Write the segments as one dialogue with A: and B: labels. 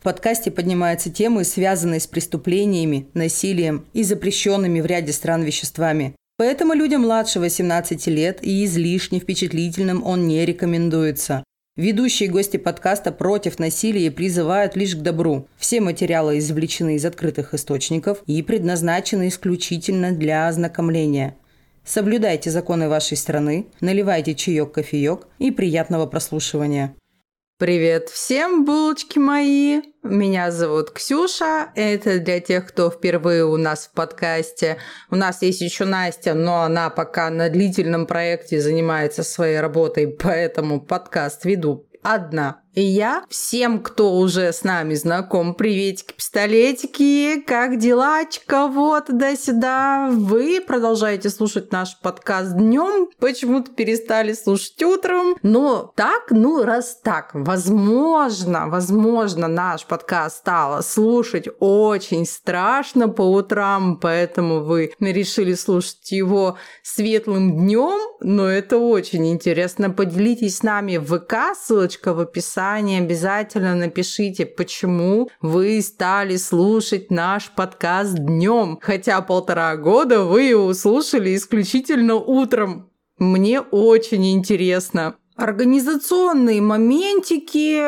A: В подкасте поднимаются темы, связанные с преступлениями, насилием и запрещенными в ряде стран веществами. Поэтому людям младше 18 лет и излишне впечатлительным он не рекомендуется. Ведущие гости подкаста против насилия призывают лишь к добру. Все материалы извлечены из открытых источников и предназначены исключительно для ознакомления. Соблюдайте законы вашей страны, наливайте чаек-кофеек и приятного прослушивания. Привет всем, булочки мои! Меня зовут Ксюша. Это для тех, кто впервые у нас в подкасте. У нас есть еще Настя, но она пока на длительном проекте занимается своей работой, поэтому подкаст веду одна. И я всем, кто уже с нами знаком, приветики, пистолетики, как делачка, вот туда-сюда. Вы продолжаете слушать наш подкаст днем, почему-то перестали слушать утром. Но так, ну раз так, возможно, возможно, наш подкаст стало слушать очень страшно по утрам, поэтому вы решили слушать его светлым днем, но это очень интересно. Поделитесь с нами в ВК, ссылочка в описании описании обязательно напишите, почему вы стали слушать наш подкаст днем, хотя полтора года вы его слушали исключительно утром. Мне очень интересно. Организационные моментики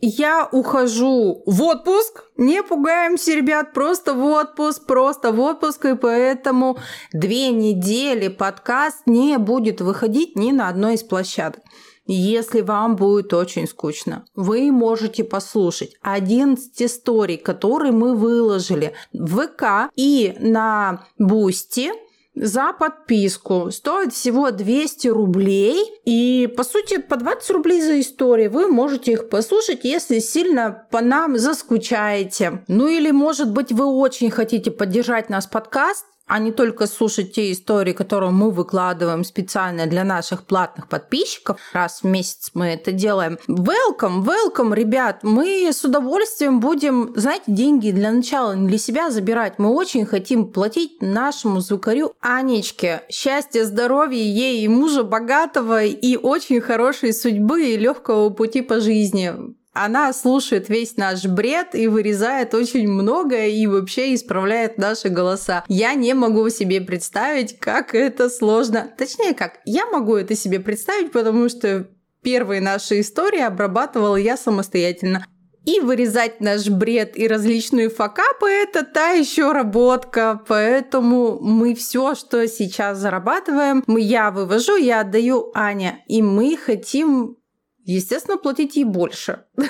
A: я ухожу в отпуск. Не пугаемся, ребят, просто в отпуск, просто в отпуск, и поэтому две недели подкаст не будет выходить ни на одной из площадок. Если вам будет очень скучно, вы можете послушать 11 историй, которые мы выложили в ВК и на Бусти за подписку. Стоит всего 200 рублей. И, по сути, по 20 рублей за историю вы можете их послушать, если сильно по нам заскучаете. Ну или, может быть, вы очень хотите поддержать наш подкаст, а не только слушать те истории, которые мы выкладываем специально для наших платных подписчиков. Раз в месяц мы это делаем. Welcome, welcome, ребят. Мы с удовольствием будем, знаете, деньги для начала не для себя забирать. Мы очень хотим платить нашему звукарю Анечке. Счастья, здоровья ей и мужа богатого и очень хорошей судьбы и легкого пути по жизни она слушает весь наш бред и вырезает очень многое и вообще исправляет наши голоса. Я не могу себе представить, как это сложно. Точнее, как, я могу это себе представить, потому что первые наши истории обрабатывала я самостоятельно. И вырезать наш бред и различные факапы – это та еще работка. Поэтому мы все, что сейчас зарабатываем, я вывожу, я отдаю Аня. И мы хотим естественно, платить ей больше.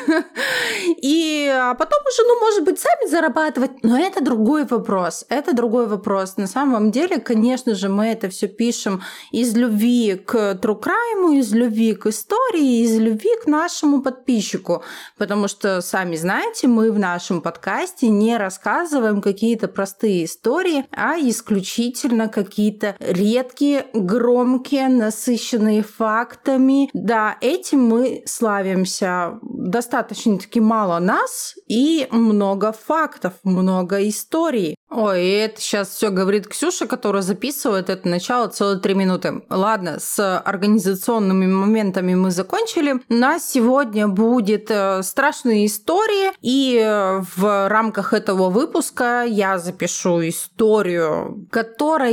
A: И а потом уже, ну, может быть, сами зарабатывать. Но это другой вопрос. Это другой вопрос. На самом деле, конечно же, мы это все пишем из любви к crime, из любви к истории, из любви к нашему подписчику. Потому что, сами знаете, мы в нашем подкасте не рассказываем какие-то простые истории, а исключительно какие-то редкие, громкие, насыщенные фактами. Да, этим мы славимся. Достаточно-таки мало нас и много фактов, много историй. Ой, это сейчас все говорит Ксюша, которая записывает это начало целые три минуты. Ладно, с организационными моментами мы закончили. У нас сегодня будет э, страшные истории, и э, в рамках этого выпуска я запишу историю, которая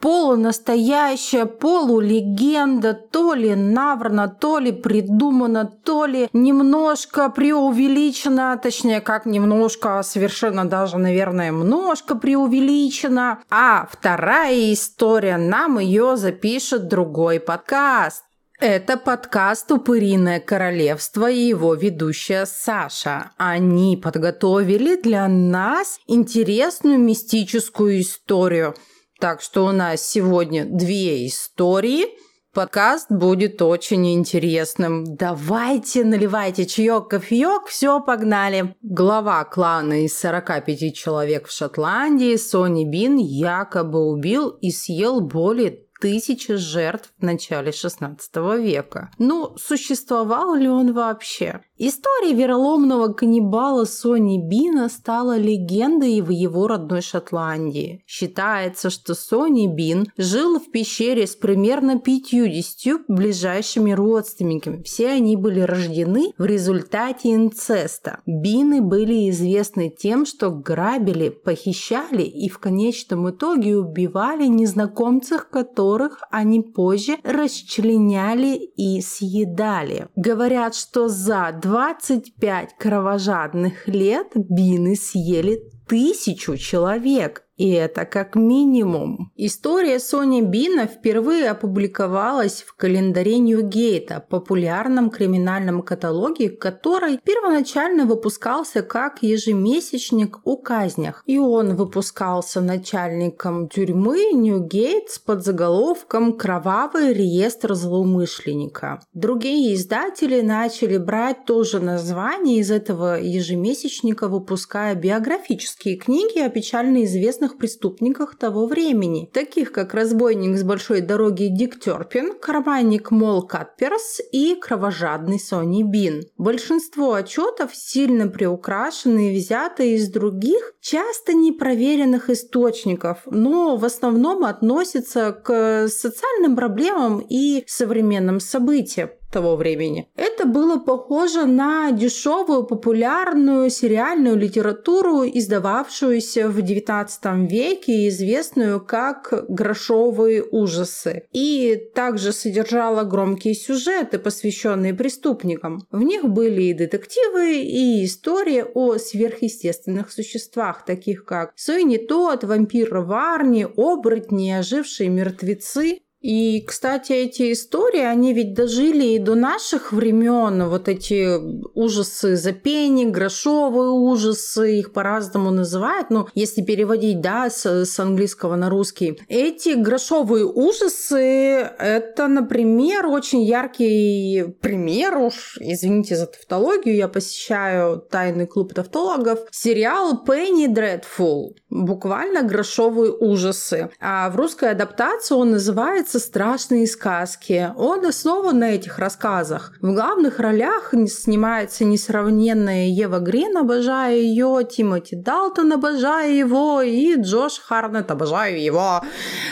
A: полунастоящая, полулегенда, то ли наврана, то ли придумана, то ли немножко преувеличена, точнее, как немножко, а совершенно даже, наверное, немножко преувеличена. А вторая история, нам ее запишет другой подкаст. Это подкаст «Упыриное королевство» и его ведущая Саша. Они подготовили для нас интересную мистическую историю – так что у нас сегодня две истории. Подкаст будет очень интересным. Давайте, наливайте чаек, кофеек, все, погнали. Глава клана из 45 человек в Шотландии, Сони Бин, якобы убил и съел более тысячи жертв в начале 16 века. Ну, существовал ли он вообще? История вероломного каннибала Сони Бина стала легендой в его родной Шотландии. Считается, что Сони Бин жил в пещере с примерно 50 ближайшими родственниками. Все они были рождены в результате инцеста. Бины были известны тем, что грабили, похищали и в конечном итоге убивали незнакомцев, которых они позже расчленяли и съедали. Говорят, что за 25 кровожадных лет бины съели тысячу человек. И это как минимум. История Сони Бина впервые опубликовалась в календаре Ньюгейта, популярном криминальном каталоге, который первоначально выпускался как ежемесячник о казнях. И он выпускался начальником тюрьмы Ньюгейт с подзаголовком «Кровавый реестр злоумышленника». Другие издатели начали брать тоже название из этого ежемесячника, выпуская биографические книги о печально известных известных преступниках того времени, таких как разбойник с большой дороги Дик Терпин, карманник Мол Катперс и кровожадный Сони Бин. Большинство отчетов сильно приукрашены и взяты из других, часто непроверенных источников, но в основном относятся к социальным проблемам и современным событиям того времени. Это было похоже на дешевую популярную сериальную литературу, издававшуюся в XIX веке, известную как «Грошовые ужасы». И также содержала громкие сюжеты, посвященные преступникам. В них были и детективы, и истории о сверхъестественных существах, таких как Суини Тот, вампир Варни, оборотни, ожившие мертвецы. И, кстати, эти истории, они ведь дожили и до наших времен. Вот эти ужасы запени, грошовые ужасы, их по-разному называют. Ну, если переводить, да, с, с английского на русский. Эти грошовые ужасы, это, например, очень яркий пример уж, извините за тавтологию, я посещаю тайный клуб тавтологов, сериал Penny Dreadful. Буквально грошовые ужасы. А в русской адаптации он называется называется «Страшные сказки». Он основан на этих рассказах. В главных ролях снимается несравненная Ева Грин, обожаю ее, Тимоти Далтон, обожаю его, и Джош Харнет, обожаю его.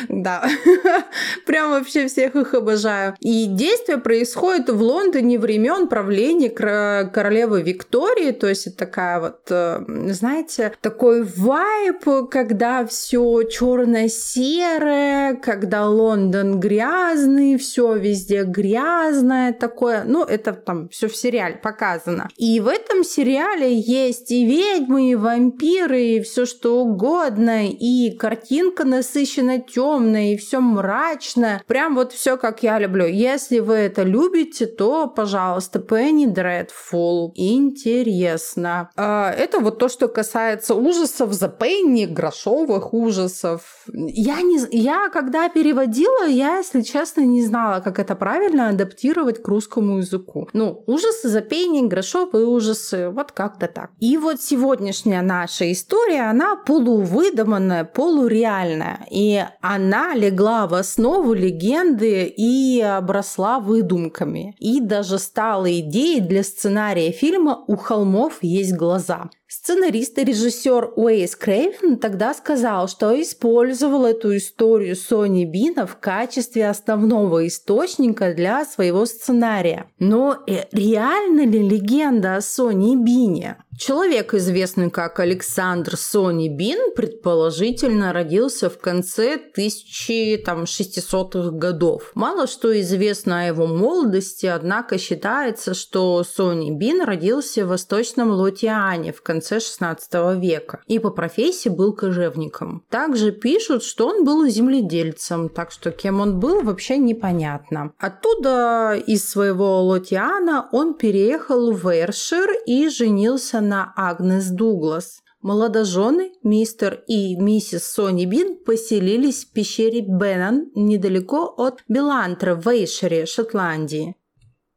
A: Да, прям вообще всех их обожаю. И действие происходит в Лондоне времен правления королевы Виктории, то есть это такая вот, э, знаете, такой вайп, когда все черно-серое, когда Лондон он грязный, все везде грязное такое. Ну, это там все в сериале показано. И в этом сериале есть и ведьмы, и вампиры, и все что угодно, и картинка насыщена темная, и все мрачное. Прям вот все как я люблю. Если вы это любите, то, пожалуйста, Penny Dreadful. Интересно. А, это вот то, что касается ужасов за Penny, грошовых ужасов. Я не... Я когда переводила, я, если честно, не знала, как это правильно адаптировать к русскому языку. Ну, ужасы, запейник, грошовые ужасы, вот как-то так. И вот сегодняшняя наша история, она полувыдуманная, полуреальная. И она легла в основу легенды и обросла выдумками. И даже стала идеей для сценария фильма «У холмов есть глаза». Сценарист и режиссер Уэйс Крейвен тогда сказал, что использовал эту историю Сони Бина в качестве основного источника для своего сценария. Но э, реально ли легенда о Сони Бине? Человек, известный как Александр Сони Бин, предположительно родился в конце 1600-х годов. Мало что известно о его молодости, однако считается, что Сони Бин родился в Восточном Лотиане в конце 16 века и по профессии был кожевником. Также пишут, что он был земледельцем, так что кем он был, вообще непонятно. Оттуда из своего Лотиана он переехал в Эршир и женился на Агнес Дуглас. Молодожены, мистер и миссис Сони Бин, поселились в пещере Беннан недалеко от Белантра в Эйшере, Шотландии.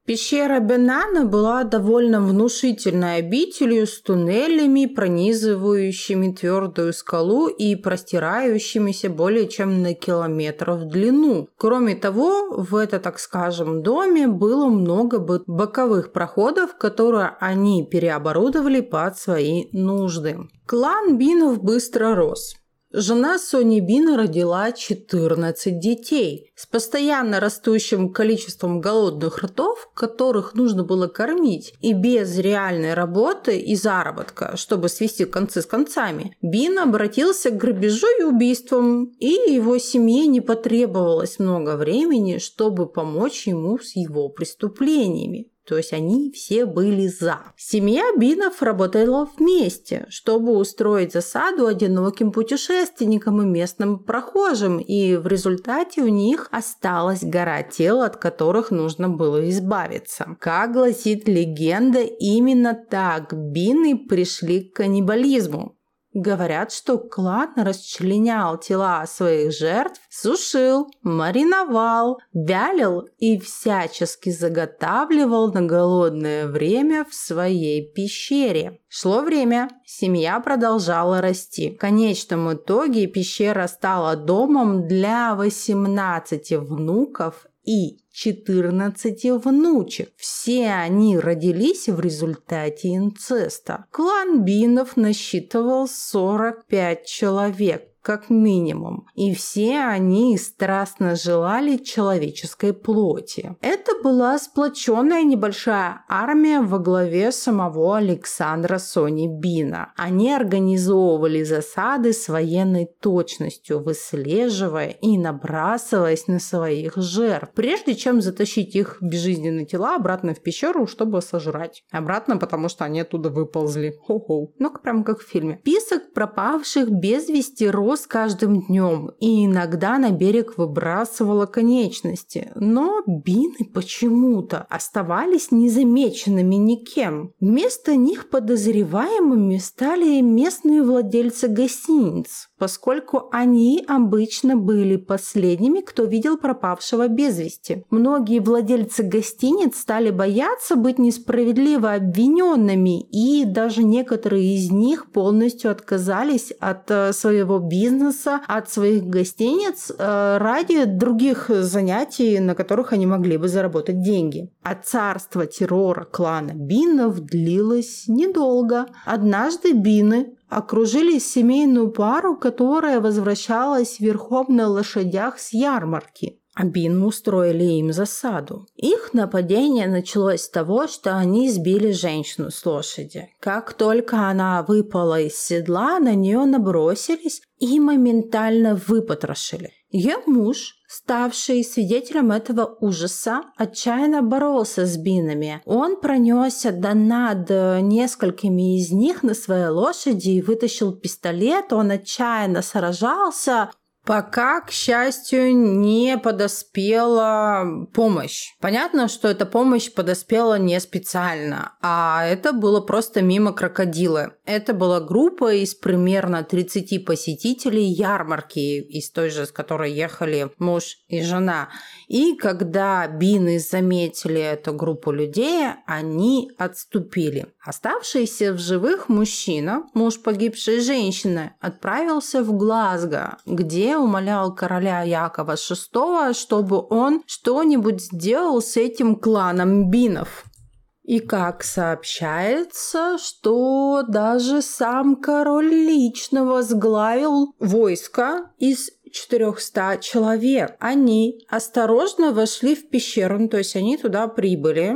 A: Пещера Бенана была довольно внушительной обителью с туннелями, пронизывающими твердую скалу и простирающимися более чем на километр в длину. Кроме того, в это, так скажем, доме было много боковых проходов, которые они переоборудовали под свои нужды. Клан Бинов быстро рос. Жена Сони Бина родила 14 детей с постоянно растущим количеством голодных ртов, которых нужно было кормить, и без реальной работы и заработка, чтобы свести концы с концами. Бин обратился к грабежу и убийствам, и его семье не потребовалось много времени, чтобы помочь ему с его преступлениями. То есть они все были за. Семья Бинов работала вместе, чтобы устроить засаду одиноким путешественникам и местным прохожим, и в результате у них осталась гора тел, от которых нужно было избавиться. Как гласит легенда, именно так Бины пришли к каннибализму. Говорят, что клан расчленял тела своих жертв, сушил, мариновал, вялил и всячески заготавливал на голодное время в своей пещере. Шло время, семья продолжала расти. В конечном итоге пещера стала домом для 18 внуков и 14 внучек. Все они родились в результате инцеста. Клан Бинов насчитывал 45 человек как минимум. И все они страстно желали человеческой плоти. Это была сплоченная небольшая армия во главе самого Александра Сони Бина. Они организовывали засады с военной точностью, выслеживая и набрасываясь на своих жертв, прежде чем затащить их безжизненные тела обратно в пещеру, чтобы сожрать. Обратно, потому что они оттуда выползли. Хо-хо. Ну, прям как в фильме. Список пропавших без вести рос каждым днем, и иногда на берег выбрасывала конечности. Но бины почему-то оставались незамеченными никем. Вместо них подозреваемыми стали местные владельцы гостиниц, поскольку они обычно были последними, кто видел пропавшего без вести. Многие владельцы гостиниц стали бояться быть несправедливо обвиненными, и даже некоторые из них полностью отказались от э, своего бизнеса бизнеса, от своих гостиниц э, ради других занятий, на которых они могли бы заработать деньги. А царство террора клана Бинов длилось недолго. Однажды Бины окружили семейную пару, которая возвращалась верхом на лошадях с ярмарки. Абин устроили им засаду. Их нападение началось с того, что они сбили женщину с лошади. Как только она выпала из седла, на нее набросились и моментально выпотрошили. Ее муж, ставший свидетелем этого ужаса, отчаянно боролся с бинами. Он пронесся до над несколькими из них на своей лошади и вытащил пистолет. Он отчаянно сражался, Пока, к счастью, не подоспела помощь. Понятно, что эта помощь подоспела не специально, а это было просто мимо крокодила. Это была группа из примерно 30 посетителей ярмарки, из той же, с которой ехали муж и жена. И когда бины заметили эту группу людей, они отступили. Оставшийся в живых мужчина, муж погибшей женщины, отправился в Глазго, где умолял короля Якова VI, чтобы он что-нибудь сделал с этим кланом бинов. И как сообщается, что даже сам король лично возглавил войско из 400 человек. Они осторожно вошли в пещеру, ну, то есть они туда прибыли,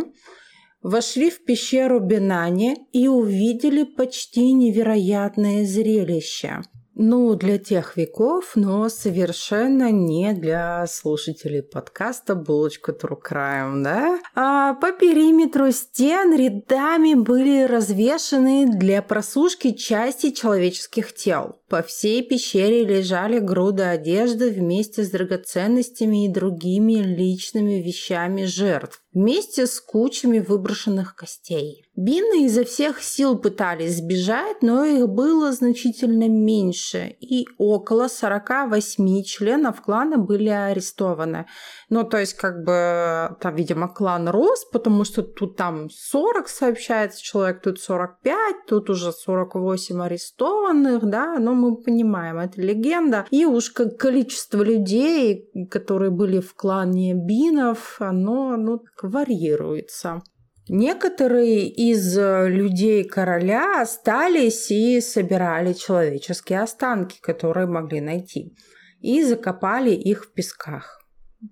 A: вошли в пещеру Бенани и увидели почти невероятное зрелище. Ну, для тех веков, но совершенно не для слушателей подкаста «Булочка True Crime», да? А по периметру стен рядами были развешаны для просушки части человеческих тел. По всей пещере лежали груды одежды вместе с драгоценностями и другими личными вещами жертв, вместе с кучами выброшенных костей. Бины изо всех сил пытались сбежать, но их было значительно меньше, и около 48 членов клана были арестованы. Ну, то есть, как бы, там, видимо, клан рос, потому что тут там 40 сообщается человек, тут 45, тут уже 48 арестованных, да, но мы понимаем, это легенда. И уж как количество людей, которые были в клане Бинов, оно, ну, варьируется. Некоторые из э, людей короля остались и собирали человеческие останки, которые могли найти, и закопали их в песках.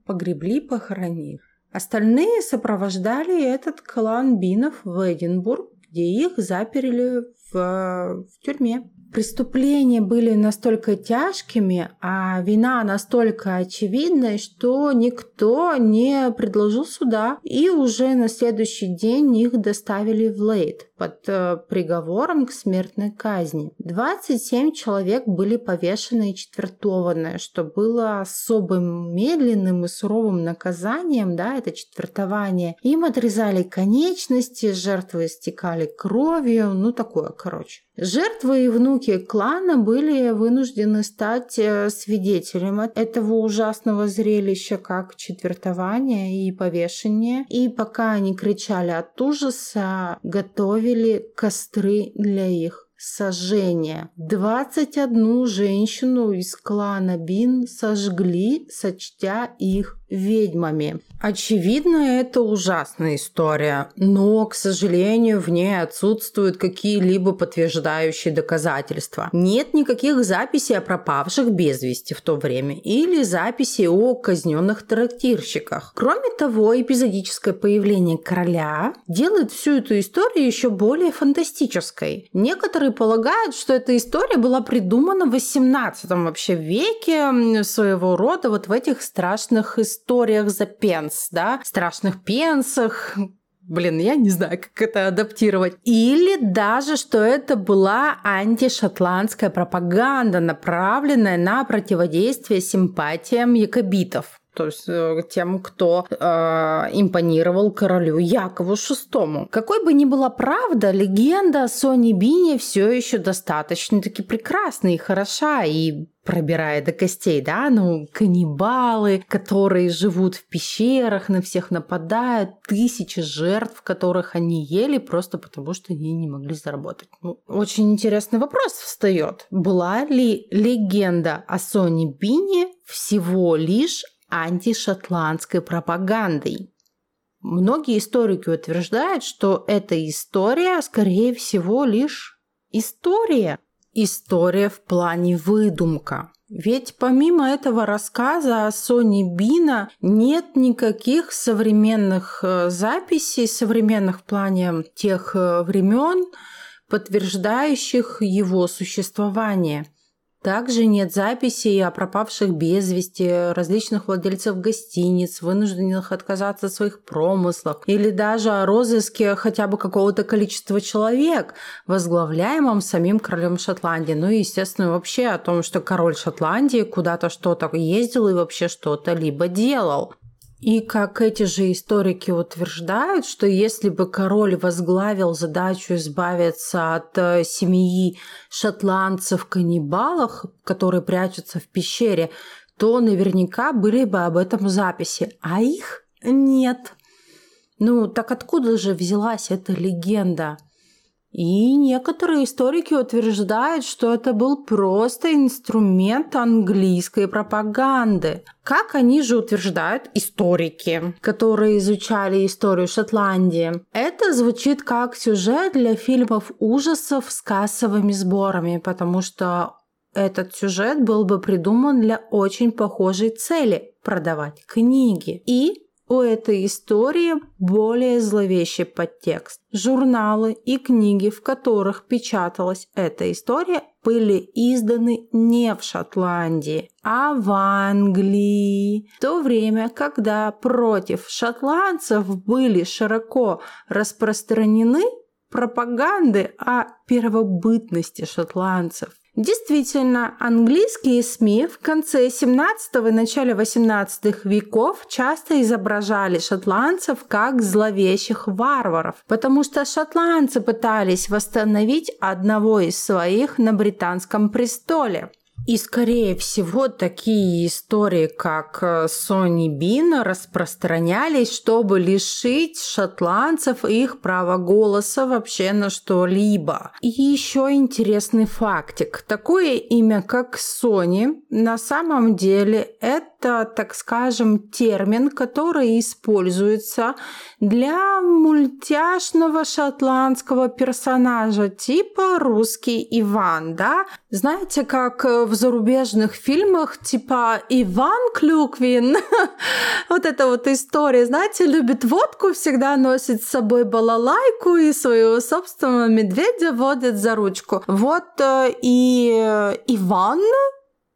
A: Погребли, похоронив. Остальные сопровождали этот клан Бинов в Эдинбург, где их заперли в, в тюрьме. Преступления были настолько тяжкими, а вина настолько очевидной, что никто не предложил суда, и уже на следующий день их доставили в Лейд под э, приговором к смертной казни. 27 человек были повешены и четвертованы, что было особым медленным и суровым наказанием, да, это четвертование. Им отрезали конечности, жертвы истекали кровью, ну такое, короче. Жертвы и внуки клана были вынуждены стать э, свидетелем этого ужасного зрелища, как четвертование и повешение. И пока они кричали от ужаса, готовили костры для их сожжения. 21 женщину из клана Бин сожгли, сочтя их ведьмами. Очевидно, это ужасная история, но, к сожалению, в ней отсутствуют какие-либо подтверждающие доказательства. Нет никаких записей о пропавших без вести в то время или записей о казненных трактирщиках. Кроме того, эпизодическое появление короля делает всю эту историю еще более фантастической. Некоторые полагают, что эта история была придумана в 18 вообще веке своего рода вот в этих страшных историях историях за пенс, да, страшных пенсах, Блин, я не знаю, как это адаптировать. Или даже, что это была антишотландская пропаганда, направленная на противодействие симпатиям якобитов то есть э, тем, кто э, импонировал королю Якову VI. Какой бы ни была правда, легенда о Соне Бине все еще достаточно таки прекрасна и хороша, и пробирая до костей, да, ну, каннибалы, которые живут в пещерах, на всех нападают, тысячи жертв, которых они ели просто потому, что они не могли заработать. Ну, очень интересный вопрос встает. Была ли легенда о Соне Бине всего лишь антишотландской пропагандой. Многие историки утверждают, что эта история, скорее всего, лишь история. История в плане выдумка. Ведь помимо этого рассказа о Соне Бина нет никаких современных э, записей, современных в плане тех э, времен, подтверждающих его существование. Также нет записей о пропавших без вести, различных владельцев гостиниц, вынужденных отказаться от своих промыслов, или даже о розыске хотя бы какого-то количества человек, возглавляемом самим королем Шотландии. Ну и, естественно, вообще о том, что король Шотландии куда-то что-то ездил и вообще что-то либо делал. И как эти же историки утверждают, что если бы король возглавил задачу избавиться от э, семьи шотландцев-каннибалов, которые прячутся в пещере, то наверняка были бы об этом записи, а их нет. Ну, так откуда же взялась эта легенда? И некоторые историки утверждают, что это был просто инструмент английской пропаганды. Как они же утверждают историки, которые изучали историю Шотландии. Это звучит как сюжет для фильмов ужасов с кассовыми сборами, потому что этот сюжет был бы придуман для очень похожей цели – продавать книги. И у этой истории более зловещий подтекст. Журналы и книги, в которых печаталась эта история, были изданы не в Шотландии, а в Англии. В то время, когда против шотландцев были широко распространены пропаганды о первобытности шотландцев. Действительно, английские СМИ в конце 17 и начале 18 веков часто изображали шотландцев как зловещих варваров, потому что шотландцы пытались восстановить одного из своих на британском престоле. И, скорее всего, такие истории, как э, Сони Бина, распространялись, чтобы лишить шотландцев их права голоса вообще на что-либо. И еще интересный фактик. Такое имя, как Сони, на самом деле это так скажем, термин, который используется для мультяшного шотландского персонажа, типа русский Иван, да? Знаете, как в зарубежных фильмах, типа Иван Клюквин, вот эта вот история, знаете, любит водку, всегда носит с собой балалайку и своего собственного медведя водит за ручку. Вот э, и Иван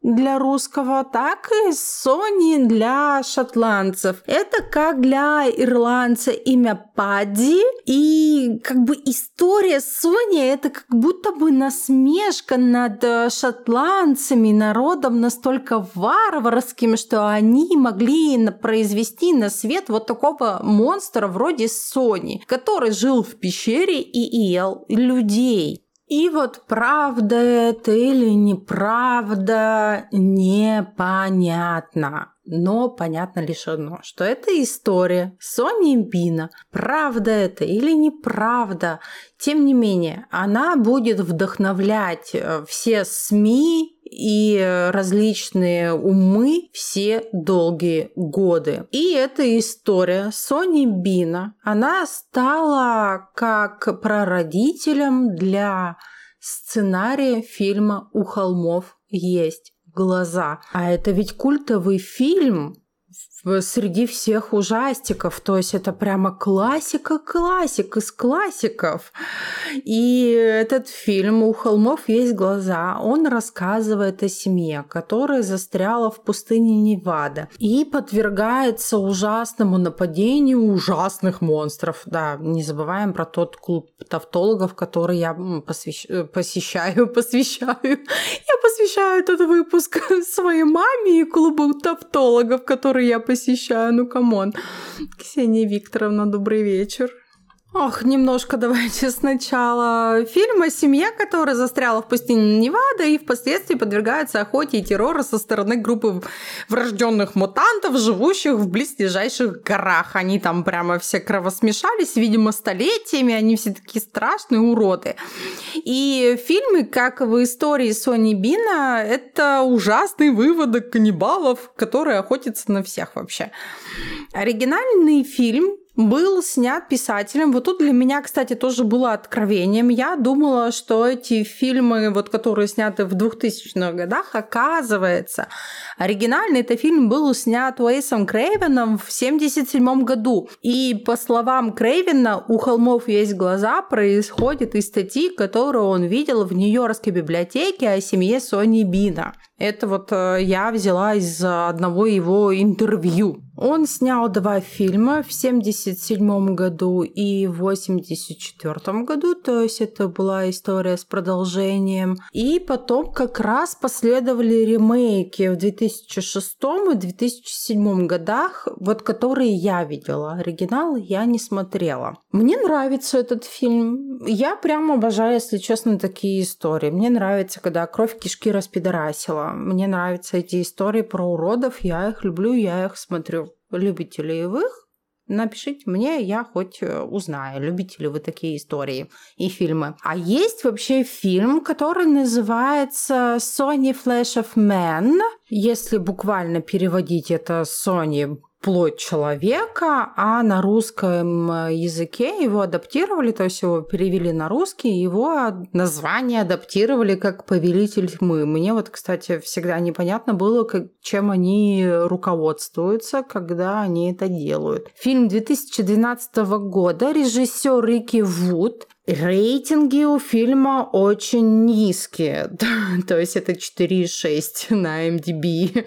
A: для русского, так и Сони для шотландцев. Это как для ирландца имя Падди. И как бы история Сони это как будто бы насмешка над э, шотландцами, народом настолько варварским, что они могли произвести на свет вот такого монстра вроде Сони, который жил в пещере и ел людей. И вот правда это или неправда, непонятно. Но понятно лишь одно, что это история Сони Бина. Правда это или неправда, тем не менее, она будет вдохновлять э, все СМИ и различные умы все долгие годы. И эта история Сони Бина, она стала как прародителем для сценария фильма «У холмов есть глаза». А это ведь культовый фильм, среди всех ужастиков. То есть это прямо классика классик из классиков. И этот фильм «У холмов есть глаза», он рассказывает о семье, которая застряла в пустыне Невада и подвергается ужасному нападению ужасных монстров. Да, не забываем про тот клуб тавтологов, который я посвящ... Э, посещаю, посвящаю. Я посвящаю этот выпуск своей маме и клубу тавтологов, который я посещаю. Ну, come on. Ксения Викторовна, добрый вечер. Ох, немножко давайте сначала. Фильм о семье, которая застряла в пустыне Невада и впоследствии подвергается охоте и террору со стороны группы врожденных мутантов, живущих в близлежащих горах. Они там прямо все кровосмешались, видимо, столетиями, они все такие страшные уроды. И фильмы, как в истории Сони Бина, это ужасный выводок каннибалов, которые охотятся на всех вообще. Оригинальный фильм был снят писателем. Вот тут для меня, кстати, тоже было откровением. Я думала, что эти фильмы, вот, которые сняты в 2000-х годах, оказывается, оригинальный этот фильм был снят Уэйсом Крейвеном в 1977 году. И по словам Крейвена, у холмов есть глаза происходит из статьи, которую он видел в Нью-Йоркской библиотеке о семье Сони Бина. Это вот э, я взяла из одного его интервью. Он снял два фильма в 1977 году и в 1984 году, то есть это была история с продолжением. И потом как раз последовали ремейки в 2006 и 2007 годах, вот которые я видела. Оригинал я не смотрела. Мне нравится этот фильм. Я прям обожаю, если честно, такие истории. Мне нравится, когда кровь кишки распидорасила. Мне нравятся эти истории про уродов. Я их люблю, я их смотрю любите ли вы их? Напишите мне, я хоть э, узнаю, любите ли вы такие истории и фильмы. А есть вообще фильм, который называется Sony Flash of Man. Если буквально переводить это Sony плоть человека, а на русском э, языке его адаптировали, то есть его перевели на русский, его название адаптировали как «Повелитель тьмы». Мне вот, кстати, всегда непонятно было, как, чем они руководствуются, когда они это делают. Фильм 2012 года, режиссер Рики Вуд, Рейтинги у фильма очень низкие, то есть это 4,6 на MDB.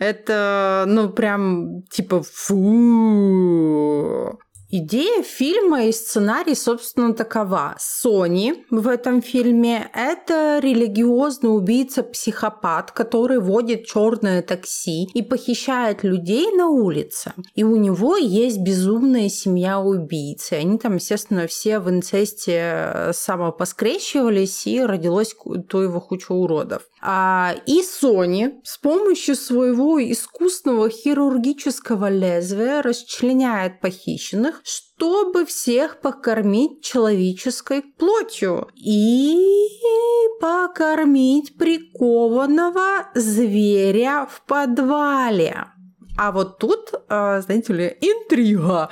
A: Это, ну, прям, типа, фу. Идея фильма и сценарий, собственно, такова. Сони в этом фильме – это религиозный убийца-психопат, который водит черное такси и похищает людей на улице. И у него есть безумная семья убийцы. Они там, естественно, все в инцесте самопоскрещивались, и родилось то его куча уродов. А, и Сони с помощью своего искусного хирургического лезвия расчленяет похищенных, чтобы всех покормить человеческой плотью и покормить прикованного зверя в подвале. А вот тут, а, знаете ли, интрига.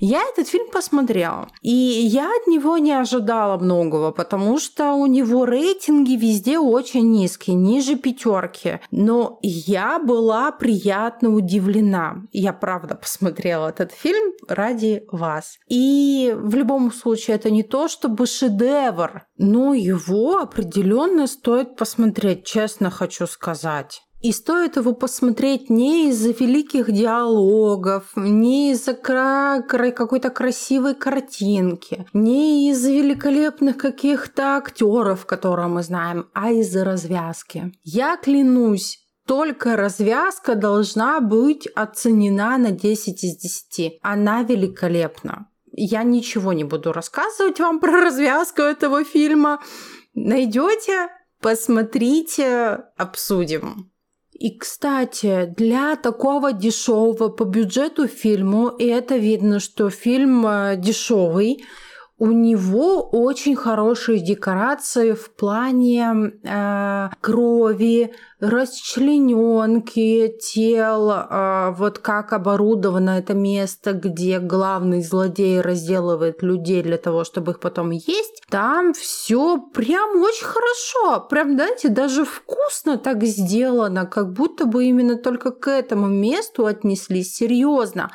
A: Я этот фильм посмотрела, и я от него не ожидала многого, потому что у него рейтинги везде очень низкие, ниже пятерки. Но я была приятно удивлена. Я правда посмотрела этот фильм ради вас. И в любом случае это не то, чтобы шедевр, но его определенно стоит посмотреть, честно хочу сказать. И стоит его посмотреть не из-за великих диалогов, не из-за кра- какой-то красивой картинки, не из-за великолепных каких-то актеров, которые мы знаем, а из-за развязки. Я клянусь, только развязка должна быть оценена на 10 из 10. Она великолепна. Я ничего не буду рассказывать вам про развязку этого фильма. Найдете, посмотрите, обсудим. И, кстати, для такого дешевого по бюджету фильму, и это видно, что фильм э, дешевый, у него очень хорошие декорации в плане э, крови, расчлененки тел, э, вот как оборудовано это место, где главный злодей разделывает людей для того, чтобы их потом есть. Там все прям очень хорошо, прям, знаете, даже вкусно так сделано, как будто бы именно только к этому месту отнеслись серьезно.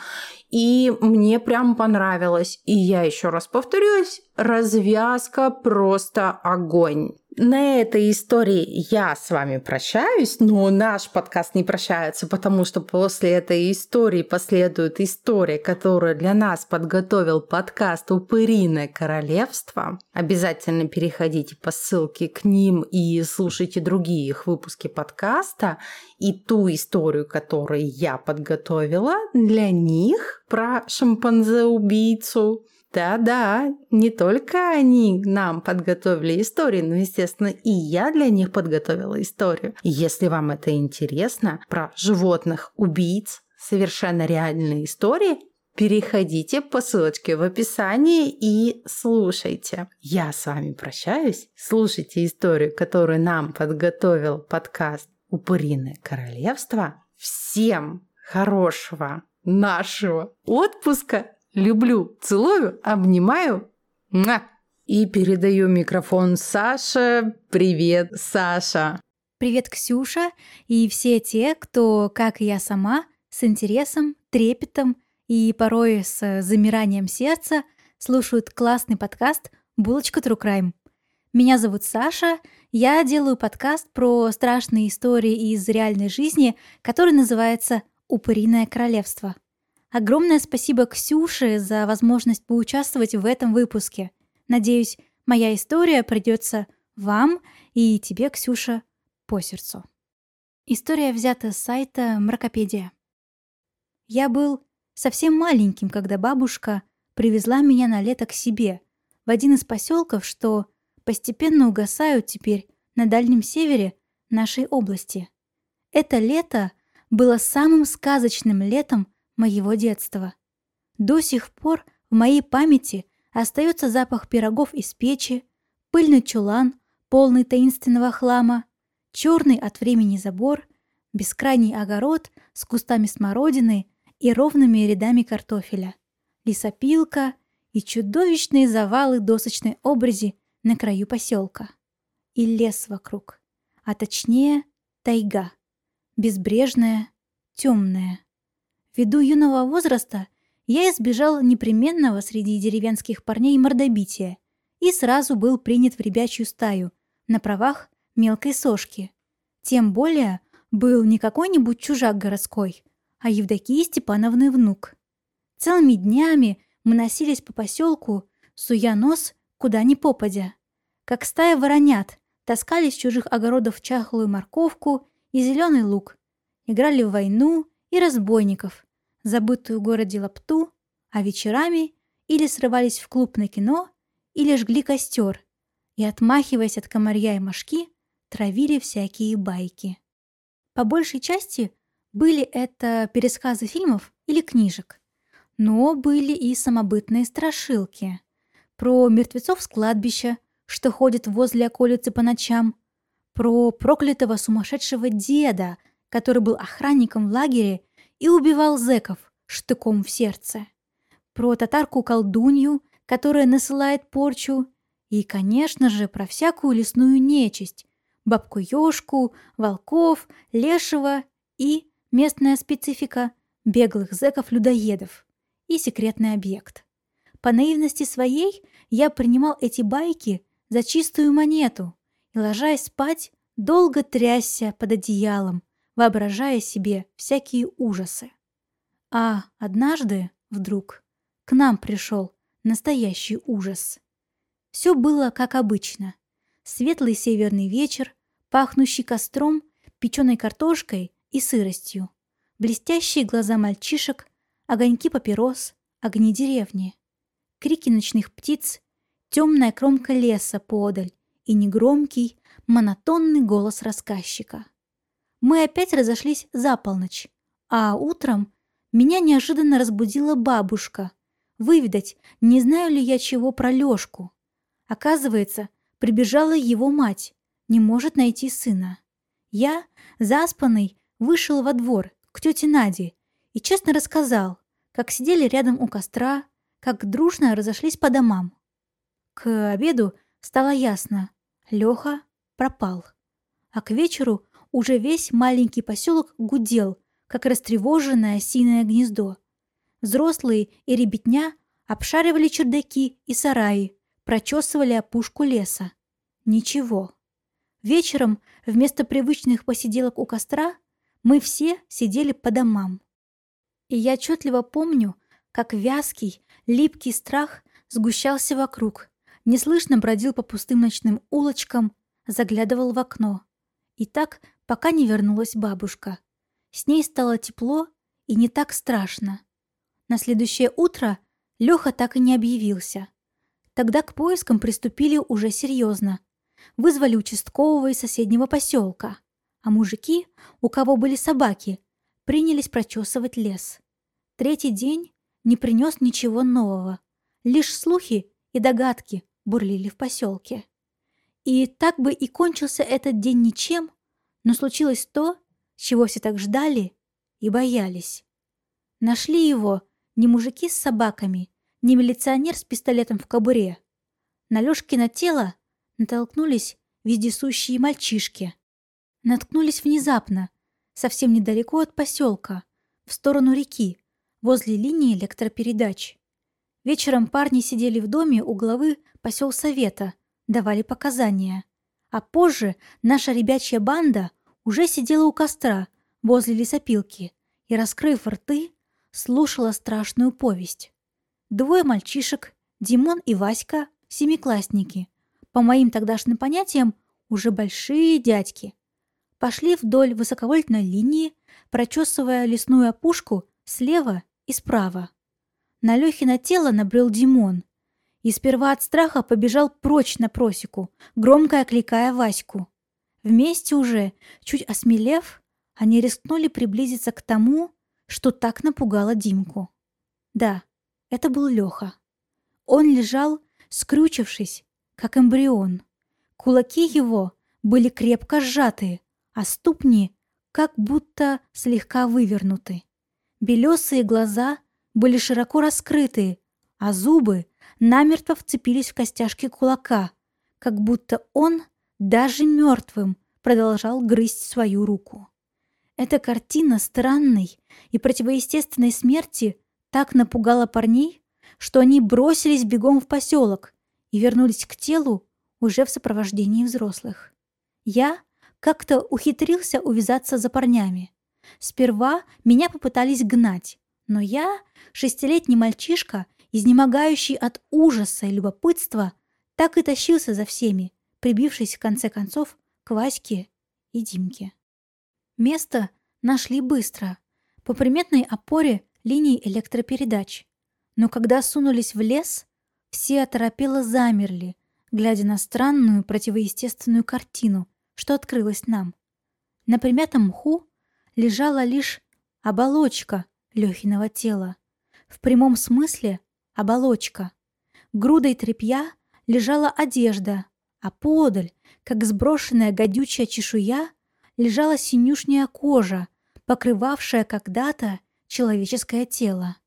A: И мне прям понравилось. И я еще раз повторюсь, развязка просто огонь. На этой истории я с вами прощаюсь, но наш подкаст не прощается, потому что после этой истории последует история, которую для нас подготовил подкаст «Упыриное королевство». Обязательно переходите по ссылке к ним и слушайте другие их выпуски подкаста. И ту историю, которую я подготовила для них про шимпанзе-убийцу, да-да, не только они нам подготовили историю, но, естественно, и я для них подготовила историю. если вам это интересно, про животных убийц, совершенно реальные истории, переходите по ссылочке в описании и слушайте. Я с вами прощаюсь. Слушайте историю, которую нам подготовил подкаст «Упыриное королевство». Всем хорошего нашего отпуска Люблю, целую, обнимаю. Муа! И передаю микрофон Саше. Привет, Саша.
B: Привет, Ксюша и все те, кто, как и я сама, с интересом, трепетом и порой с замиранием сердца слушают классный подкаст «Булочка True Crime». Меня зовут Саша, я делаю подкаст про страшные истории из реальной жизни, который называется «Упыриное королевство». Огромное спасибо Ксюше за возможность поучаствовать в этом выпуске. Надеюсь, моя история придется вам и тебе, Ксюша, по сердцу. История взята с сайта Мракопедия. Я был совсем маленьким, когда бабушка привезла меня на лето к себе, в один из поселков, что постепенно угасают теперь на дальнем севере нашей области. Это лето было самым сказочным летом моего детства. До сих пор в моей памяти остается запах пирогов из печи, пыльный чулан, полный таинственного хлама, черный от времени забор, бескрайний огород с кустами смородины и ровными рядами картофеля, лесопилка и чудовищные завалы досочной обрези на краю поселка. И лес вокруг, а точнее тайга, безбрежная, темная. Ввиду юного возраста я избежал непременного среди деревенских парней мордобития и сразу был принят в ребячью стаю на правах мелкой сошки. Тем более был не какой-нибудь чужак городской, а Евдокии Степановны внук. Целыми днями мы носились по поселку, суя нос куда ни попадя. Как стая воронят, таскали с чужих огородов чахлую морковку и зеленый лук, играли в войну и разбойников, забытую в городе лапту, а вечерами или срывались в клуб на кино, или жгли костер и, отмахиваясь от комарья и мошки, травили всякие байки. По большей части были это пересказы фильмов или книжек, но были и самобытные страшилки про мертвецов с кладбища, что ходят возле околицы по ночам, про проклятого сумасшедшего деда, который был охранником в лагере и убивал зэков штыком в сердце, про татарку-колдунью, которая насылает порчу, и, конечно же, про всякую лесную нечисть, бабку-ёшку, волков, лешего и, местная специфика, беглых зэков-людоедов и секретный объект. По наивности своей я принимал эти байки за чистую монету и, ложась спать, долго трясся под одеялом, воображая себе всякие ужасы. А однажды, вдруг, к нам пришел настоящий ужас. Все было как обычно. Светлый северный вечер, пахнущий костром, печеной картошкой и сыростью. Блестящие глаза мальчишек, огоньки папирос, огни деревни. Крики ночных птиц, темная кромка леса подаль и негромкий, монотонный голос рассказчика. Мы опять разошлись за полночь, а утром меня неожиданно разбудила бабушка — выведать, не знаю ли я чего про Лёшку. Оказывается, прибежала его мать, не может найти сына. Я, заспанный, вышел во двор к тете Наде и честно рассказал, как сидели рядом у костра, как дружно разошлись по домам. К обеду стало ясно, Лёха пропал. А к вечеру уже весь маленький поселок гудел, как растревоженное осиное гнездо. Взрослые и ребятня обшаривали чердаки и сараи, прочесывали опушку леса. Ничего. Вечером вместо привычных посиделок у костра мы все сидели по домам. И я отчетливо помню, как вязкий, липкий страх сгущался вокруг, неслышно бродил по пустым ночным улочкам, заглядывал в окно. И так, пока не вернулась бабушка. С ней стало тепло и не так страшно. На следующее утро Леха так и не объявился. Тогда к поискам приступили уже серьезно. Вызвали участкового из соседнего поселка. А мужики, у кого были собаки, принялись прочесывать лес. Третий день не принес ничего нового. Лишь слухи и догадки бурлили в поселке. И так бы и кончился этот день ничем, но случилось то, чего все так ждали и боялись. Нашли его не мужики с собаками, не милиционер с пистолетом в кобуре. На Лёшкино тело натолкнулись вездесущие мальчишки. Наткнулись внезапно, совсем недалеко от поселка, в сторону реки, возле линии электропередач. Вечером парни сидели в доме у главы поселсовета, давали показания. А позже наша ребячья банда уже сидела у костра возле лесопилки и, раскрыв рты, слушала страшную повесть. Двое мальчишек, Димон и Васька, семиклассники. По моим тогдашним понятиям, уже большие дядьки. Пошли вдоль высоковольтной линии, прочесывая лесную опушку слева и справа. На Лёхино тело набрел Димон. И сперва от страха побежал прочь на просеку, громко окликая Ваську. Вместе уже, чуть осмелев, они рискнули приблизиться к тому, что так напугало Димку. Да, это был Леха. Он лежал, скрючившись, как эмбрион. Кулаки его были крепко сжаты, а ступни как будто слегка вывернуты. Белесые глаза были широко раскрыты, а зубы намертво вцепились в костяшки кулака, как будто он, даже мертвым, продолжал грызть свою руку. Эта картина странной и противоестественной смерти так напугала парней, что они бросились бегом в поселок и вернулись к телу уже в сопровождении взрослых. Я как-то ухитрился увязаться за парнями. Сперва меня попытались гнать, но я, шестилетний мальчишка изнемогающий от ужаса и любопытства, так и тащился за всеми, прибившись в конце концов к Ваське и Димке. Место нашли быстро, по приметной опоре линий электропередач. Но когда сунулись в лес, все оторопело замерли, глядя на странную противоестественную картину, что открылась нам. На примятом мху лежала лишь оболочка Лёхиного тела. В прямом смысле оболочка. Грудой тряпья лежала одежда, а подаль, как сброшенная гадючая чешуя, лежала синюшняя кожа, покрывавшая когда-то человеческое тело.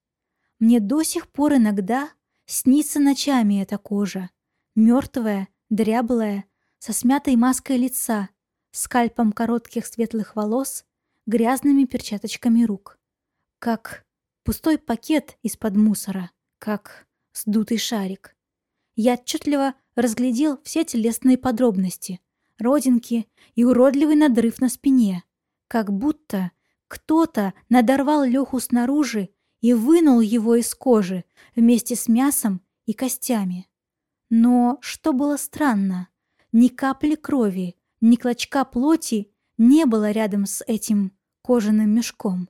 B: Мне до сих пор иногда снится ночами эта кожа, мертвая, дряблая, со смятой маской лица, скальпом коротких светлых волос, грязными перчаточками рук. Как пустой пакет из-под мусора, как сдутый шарик. Я отчетливо разглядел все телесные подробности, родинки и уродливый надрыв на спине, как будто кто-то надорвал Леху снаружи и вынул его из кожи вместе с мясом и костями. Но что было странно, ни капли крови, ни клочка плоти не было рядом с этим кожаным мешком.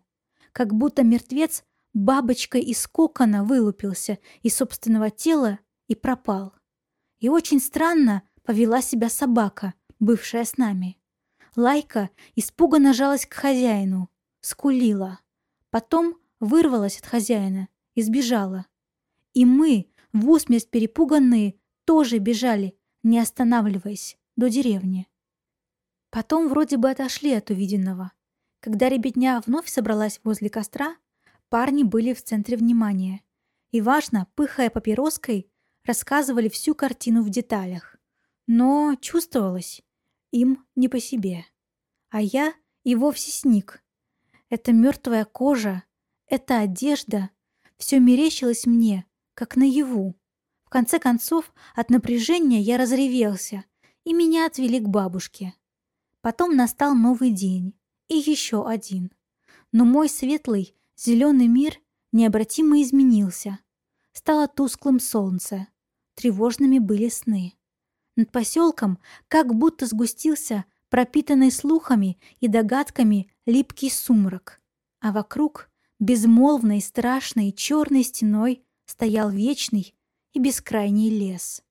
B: Как будто мертвец бабочкой из кокона вылупился из собственного тела и пропал. И очень странно повела себя собака, бывшая с нами. Лайка испуганно жалась к хозяину, скулила. Потом вырвалась от хозяина и сбежала. И мы, в усмерть перепуганные, тоже бежали, не останавливаясь, до деревни. Потом вроде бы отошли от увиденного. Когда ребятня вновь собралась возле костра, парни были в центре внимания. И важно, пыхая папироской, рассказывали всю картину в деталях. Но чувствовалось, им не по себе. А я и вовсе сник. Эта мертвая кожа, эта одежда, все мерещилось мне, как наяву. В конце концов, от напряжения я разревелся, и меня отвели к бабушке. Потом настал новый день, и еще один. Но мой светлый, зеленый мир необратимо изменился. Стало тусклым солнце, тревожными были сны. Над поселком как будто сгустился пропитанный слухами и догадками липкий сумрак, а вокруг безмолвной, страшной, черной стеной стоял вечный и бескрайний лес.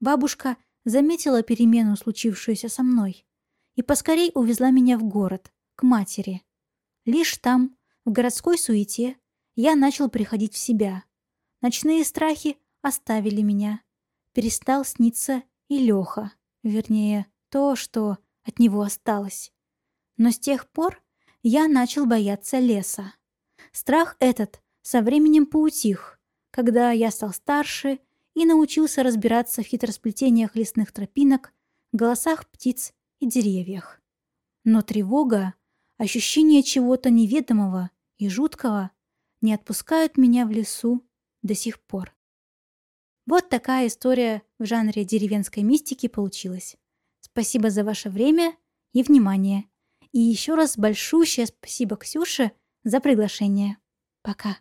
B: Бабушка заметила перемену, случившуюся со мной, и поскорей увезла меня в город, к матери. Лишь там, в городской суете, я начал приходить в себя. Ночные страхи оставили меня. Перестал сниться и Леха, вернее, то, что от него осталось. Но с тех пор я начал бояться леса. Страх этот со временем поутих, когда я стал старше и научился разбираться в хитросплетениях лесных тропинок, голосах птиц и деревьях. Но тревога, ощущение чего-то неведомого и жуткого не отпускают меня в лесу до сих пор. Вот такая история в жанре деревенской мистики получилась. Спасибо за ваше время и внимание. И еще раз большущее спасибо Ксюше за приглашение. Пока.